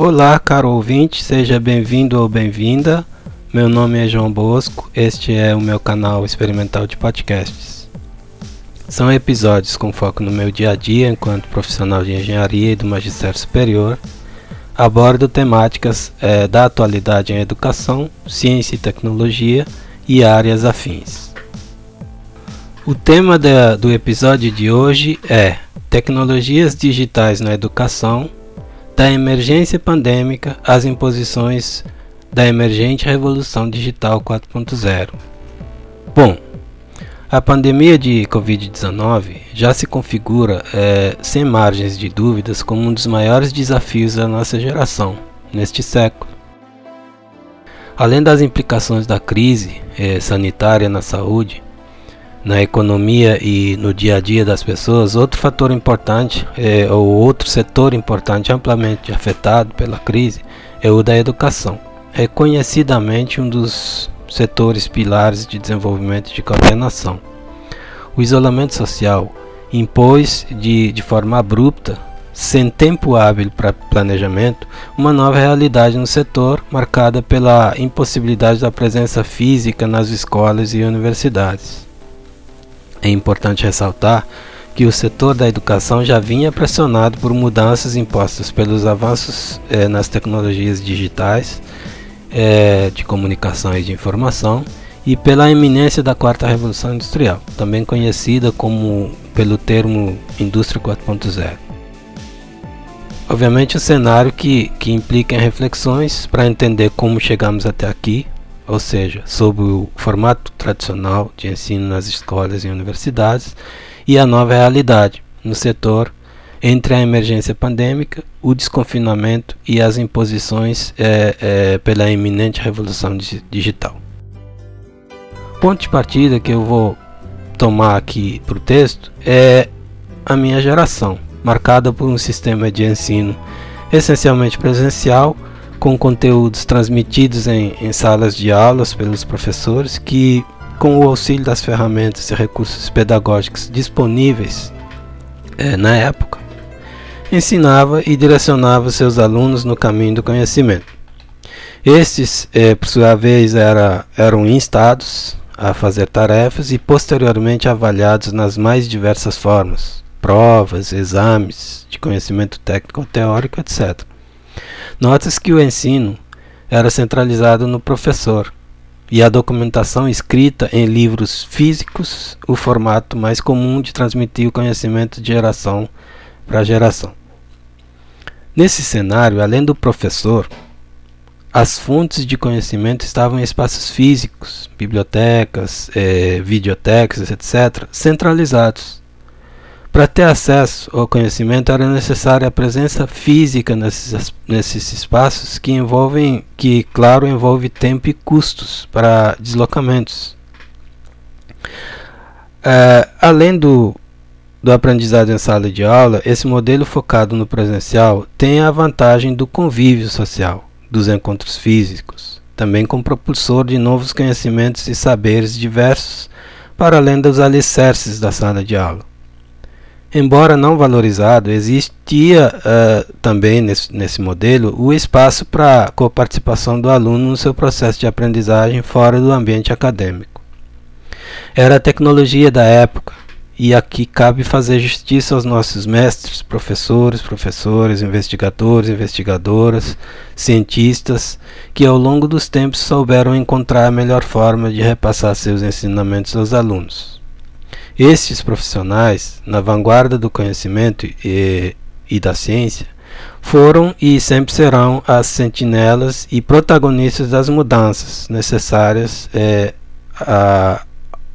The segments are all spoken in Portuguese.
Olá, caro ouvinte, seja bem-vindo ou bem-vinda. Meu nome é João Bosco, este é o meu canal experimental de podcasts. São episódios com foco no meu dia a dia enquanto profissional de engenharia e do magistério superior. Abordo temáticas é, da atualidade em educação, ciência e tecnologia e áreas afins. O tema da, do episódio de hoje é Tecnologias digitais na educação da emergência pandêmica às imposições da emergente Revolução Digital 4.0. Bom, a pandemia de Covid-19 já se configura, é, sem margens de dúvidas, como um dos maiores desafios da nossa geração neste século. Além das implicações da crise é, sanitária na saúde, na economia e no dia a dia das pessoas, outro fator importante, é, ou outro setor importante amplamente afetado pela crise, é o da educação. Reconhecidamente um dos setores pilares de desenvolvimento de qualquer nação. O isolamento social impôs de, de forma abrupta, sem tempo hábil para planejamento, uma nova realidade no setor, marcada pela impossibilidade da presença física nas escolas e universidades. É importante ressaltar que o setor da educação já vinha pressionado por mudanças impostas pelos avanços eh, nas tecnologias digitais, eh, de comunicação e de informação, e pela eminência da quarta revolução industrial, também conhecida como pelo termo indústria 4.0. Obviamente um cenário que, que implica em reflexões para entender como chegamos até aqui, ou seja, sobre o formato tradicional de ensino nas escolas e universidades e a nova realidade no setor entre a emergência pandêmica, o desconfinamento e as imposições é, é, pela iminente revolução digital. Ponto de partida que eu vou tomar aqui para o texto é a minha geração, marcada por um sistema de ensino essencialmente presencial com conteúdos transmitidos em, em salas de aulas pelos professores que, com o auxílio das ferramentas e recursos pedagógicos disponíveis é, na época, ensinava e direcionava seus alunos no caminho do conhecimento. Estes, é, por sua vez, era, eram instados a fazer tarefas e posteriormente avaliados nas mais diversas formas, provas, exames de conhecimento técnico teórico, etc. Nota-se que o ensino era centralizado no professor e a documentação escrita em livros físicos, o formato mais comum de transmitir o conhecimento de geração para geração. Nesse cenário, além do professor, as fontes de conhecimento estavam em espaços físicos, bibliotecas, eh, videotecas, etc., centralizados para ter acesso ao conhecimento era necessária a presença física nesses, nesses espaços que envolvem, que claro envolve tempo e custos para deslocamentos. É, além do, do aprendizado em sala de aula, esse modelo focado no presencial tem a vantagem do convívio social, dos encontros físicos, também como propulsor de novos conhecimentos e saberes diversos, para além dos alicerces da sala de aula. Embora não valorizado, existia uh, também nesse, nesse modelo o espaço para a coparticipação do aluno no seu processo de aprendizagem fora do ambiente acadêmico. Era a tecnologia da época, e aqui cabe fazer justiça aos nossos mestres, professores, professores, investigadores, investigadoras, cientistas, que ao longo dos tempos souberam encontrar a melhor forma de repassar seus ensinamentos aos alunos. Estes profissionais, na vanguarda do conhecimento e, e da ciência, foram e sempre serão as sentinelas e protagonistas das mudanças necessárias é, a,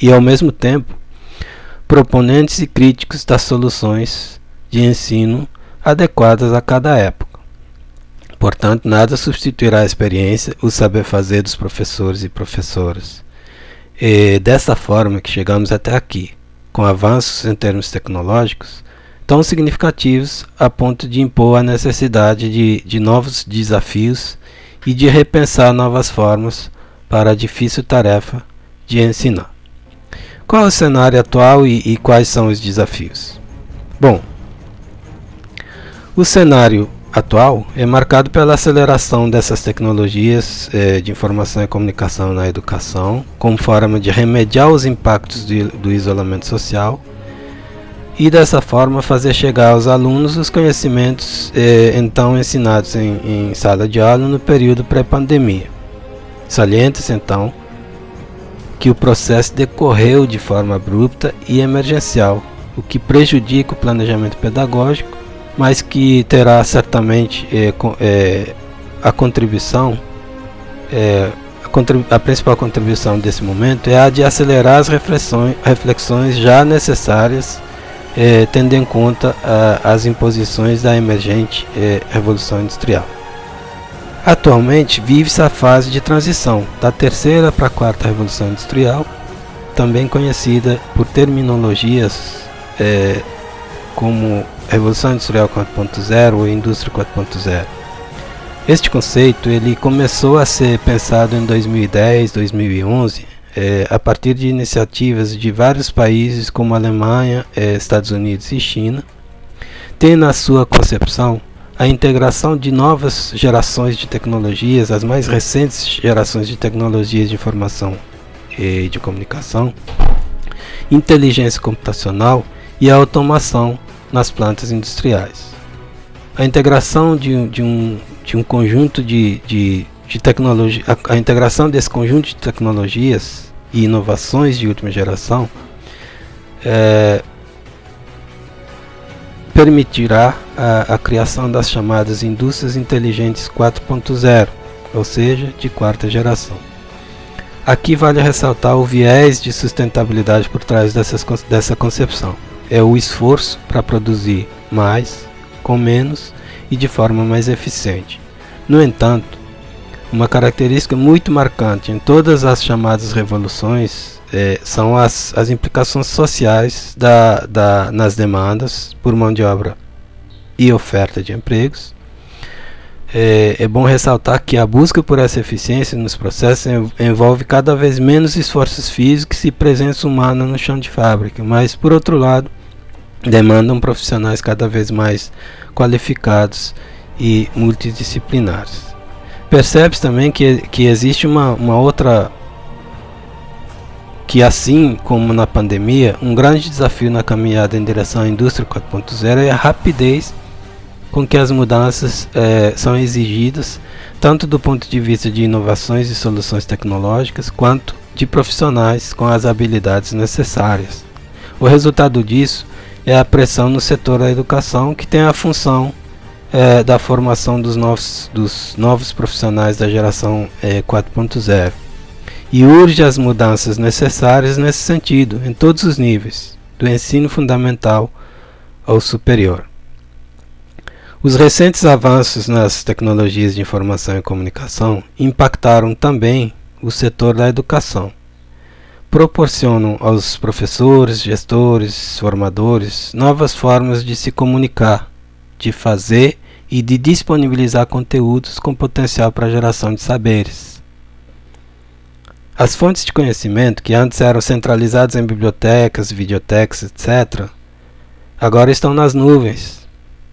e, ao mesmo tempo, proponentes e críticos das soluções de ensino adequadas a cada época. Portanto, nada substituirá a experiência, o saber fazer dos professores e professoras. E dessa forma que chegamos até aqui, com avanços em termos tecnológicos tão significativos a ponto de impor a necessidade de, de novos desafios e de repensar novas formas para a difícil tarefa de ensinar. Qual é o cenário atual e, e quais são os desafios? Bom, o cenário atual é marcado pela aceleração dessas tecnologias eh, de informação e comunicação na educação, como forma de remediar os impactos de, do isolamento social e dessa forma fazer chegar aos alunos os conhecimentos eh, então ensinados em, em sala de aula no período pré-pandemia. Salienta-se então que o processo decorreu de forma abrupta e emergencial, o que prejudica o planejamento pedagógico, mas que terá certamente eh, eh, a contribuição, eh, a, contribu a, principal contribuição desse momento é a de acelerar as reflexões, reflexões já necessárias eh, tendo em conta ah, as imposições da emergente eh, Revolução Industrial. Atualmente vive-se a fase de transição da terceira para a quarta Revolução Industrial, também conhecida por terminologias eh, como Revolução Industrial 4.0 ou Indústria 4.0. Este conceito ele começou a ser pensado em 2010, 2011 é, a partir de iniciativas de vários países como Alemanha, é, Estados Unidos e China, tem na sua concepção a integração de novas gerações de tecnologias, as mais recentes gerações de tecnologias de informação e de comunicação, inteligência computacional e automação nas plantas industriais. A integração de, de, um, de um conjunto de, de de tecnologia, a, a, integração desse conjunto de tecnologias e inovações de última geração é, permitirá a, a, criação das chamadas indústrias inteligentes 4.0, ou seja, de quarta geração. Aqui vale ressaltar o viés de sustentabilidade por trás dessas, dessa concepção. É o esforço para produzir mais, com menos e de forma mais eficiente. No entanto, uma característica muito marcante em todas as chamadas revoluções é, são as, as implicações sociais da, da, nas demandas por mão de obra e oferta de empregos. É, é, bom ressaltar que a busca por essa eficiência nos processos envolve cada vez menos esforços físicos e presença humana no chão de fábrica, mas, por outro lado, demandam profissionais cada vez mais qualificados e multidisciplinares. Percebe-se também que, que existe uma, uma outra. Que assim como na pandemia, um grande desafio na caminhada em direção à indústria 4.0 é a rapidez com que as mudanças é, são exigidas, tanto do ponto de vista de inovações e soluções tecnológicas, quanto de profissionais com as habilidades necessárias. O resultado disso é a pressão no setor da educação, que tem a função é, da formação dos novos, dos novos profissionais da geração é, 4.0 e urge as mudanças necessárias nesse sentido, em todos os níveis, do ensino fundamental ao superior. Os recentes avanços nas tecnologias de informação e comunicação impactaram também o setor da educação. Proporcionam aos professores, gestores, formadores novas formas de se comunicar de fazer e de disponibilizar conteúdos com potencial para geração de saberes. As fontes de conhecimento, que antes eram centralizadas em bibliotecas, videotecas, etc., agora estão nas nuvens,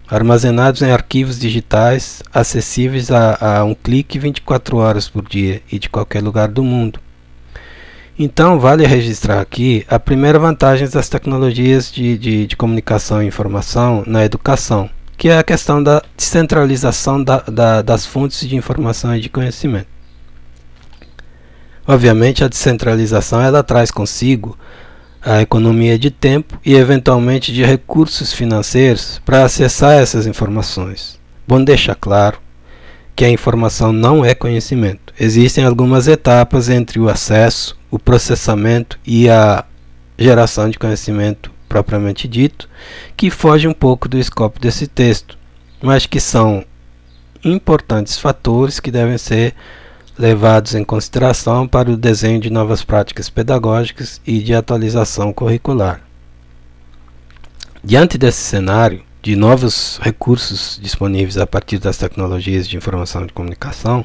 armazenados em arquivos digitais, acessíveis a, a um clique 24 horas por dia e de qualquer lugar do mundo. Então, vale registrar aqui a primeira vantagem das tecnologias de, de, de comunicação e informação na educação que é a questão da descentralização da, da, das fontes de informação e de conhecimento. Obviamente, a descentralização ela traz consigo a economia de tempo e eventualmente de recursos financeiros para acessar essas informações. Bom deixar claro que a informação não é conhecimento. Existem algumas etapas entre o acesso, o processamento e a geração de conhecimento propriamente dito, que foge um pouco do escopo desse texto, mas que são importantes fatores que devem ser levados em consideração para o desenho de novas práticas pedagógicas e de atualização curricular. Diante desse cenário de novos recursos disponíveis a partir das tecnologias de informação e de comunicação,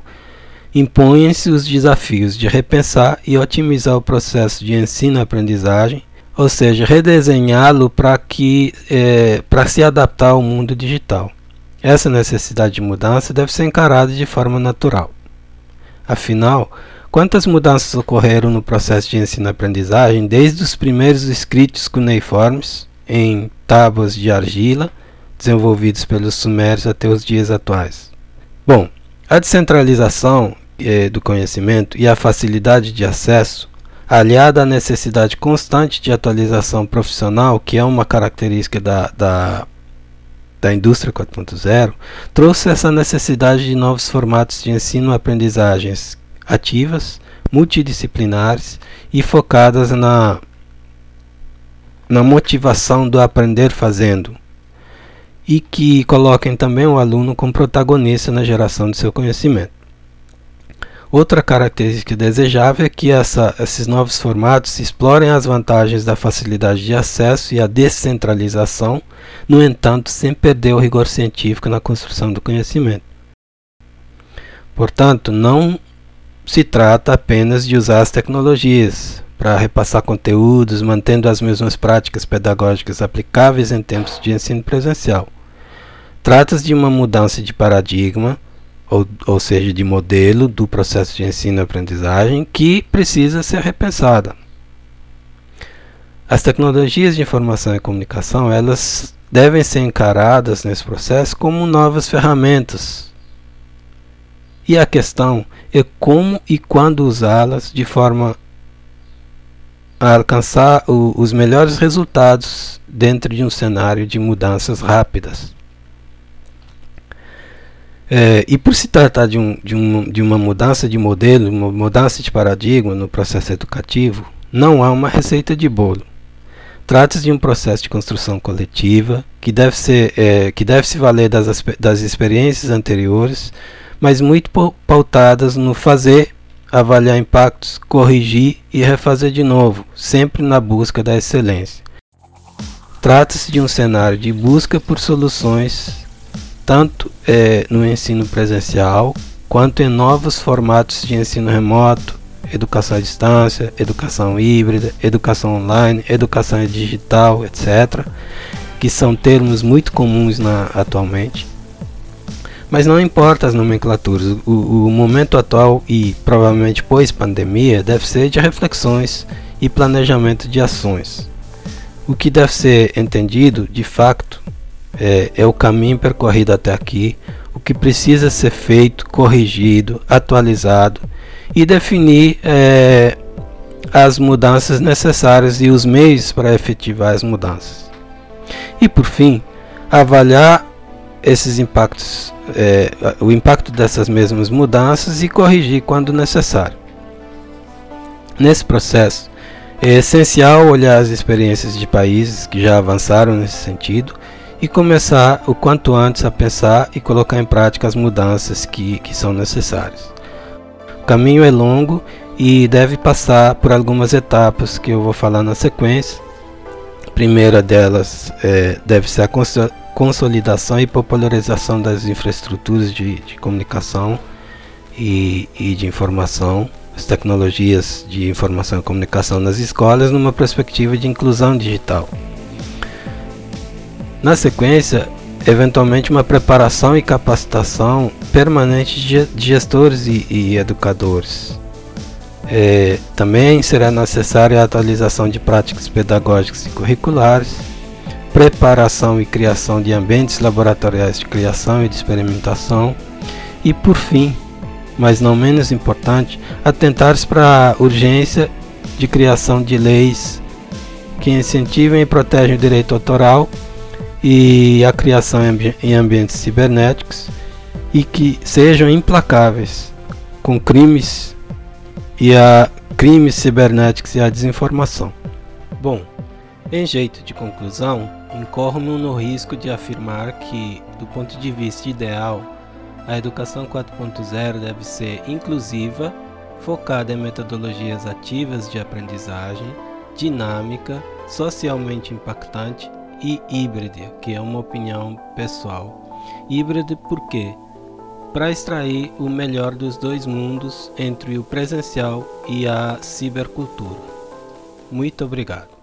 impõem-se os desafios de repensar e otimizar o processo de ensino-aprendizagem ou seja, redesenhá-lo para que é, para se adaptar ao mundo digital. essa necessidade de mudança deve ser encarada de forma natural. Afinal, quantas mudanças ocorreram no processo de ensino-aprendizagem desde os primeiros escritos cuneiformes em tábuas de argila desenvolvidos pelos sumérios até os dias atuais? Bom, a descentralização eh, do conhecimento e a facilidade de acesso, aliada à necessidade constante de atualização profissional, que é uma característica da, da, da indústria 4.0, trouxe essa necessidade de novos formatos de ensino-aprendizagens ativas, multidisciplinares e focadas na, na motivação do aprender fazendo, e que coloquem também o aluno como protagonista na geração de seu conhecimento. Outra característica desejável é que essa, esses novos formatos explorem as vantagens da facilidade de acesso e a descentralização, no entanto, sem perder o rigor científico na construção do conhecimento. Portanto, não se trata apenas de usar as tecnologias para repassar conteúdos, mantendo as mesmas práticas pedagógicas aplicáveis em tempos de ensino presencial. Trata-se de uma mudança de paradigma ou, ou seja, de modelo do processo de ensino-aprendizagem que precisa ser repensada. As tecnologias de informação e comunicação, elas devem ser encaradas nesse processo como novas ferramentas. E a questão é como e quando usá-las de forma a alcançar o, os melhores resultados dentro de um cenário de mudanças rápidas. É, e por se tratar de, um, de, um, de uma mudança de modelo, uma mudança de paradigma no processo educativo, não há uma receita de bolo. Trata-se de um processo de construção coletiva que deve, ser, é, que deve se valer das, das experiências anteriores, mas muito pautadas no fazer, avaliar impactos, corrigir e refazer de novo, sempre na busca da excelência. Trata-se de um cenário de busca por soluções tanto é, no ensino presencial quanto em novos formatos de ensino remoto, educação à distância, educação híbrida, educação online, educação digital, etc., que são termos muito comuns na, atualmente. Mas não importa as nomenclaturas, o, o momento atual e provavelmente pós-pandemia deve ser de reflexões e planejamento de ações. O que deve ser entendido, de facto, é, é o caminho percorrido até aqui, o que precisa ser feito, corrigido, atualizado e definir é, as mudanças necessárias e os meios para efetivar as mudanças. E por fim, avaliar esses impactos, é, o impacto dessas mesmas mudanças e corrigir quando necessário. Nesse processo, é essencial olhar as experiências de países que já avançaram nesse sentido e começar o quanto antes a pensar e colocar em prática as mudanças que, que são necessárias. O caminho é longo e deve passar por algumas etapas que eu vou falar na sequência. A primeira delas é, deve ser a consolidação e popularização das infraestruturas de, de comunicação e, e de informação, as tecnologias de informação e comunicação nas escolas, numa perspectiva de inclusão digital. Na sequência, eventualmente uma preparação e capacitação permanente de gestores e, e educadores. É, também será necessária a atualização de práticas pedagógicas e curriculares, preparação e criação de ambientes laboratoriais de criação e de experimentação e, por fim, mas não menos importante, atentar-se para a urgência de criação de leis que incentivem e protegem o direito autoral e a criação em ambientes cibernéticos e que sejam implacáveis com crimes e a crimes cibernéticos e a desinformação. Bom, em jeito de conclusão, incorro-me no risco de afirmar que, do ponto de vista ideal, a educação 4.0 deve ser inclusiva, focada em metodologias ativas de aprendizagem, dinâmica, socialmente impactante e híbrida, que é uma opinião pessoal. Híbrida por quê? Para extrair o melhor dos dois mundos entre o presencial e a cibercultura. Muito obrigado.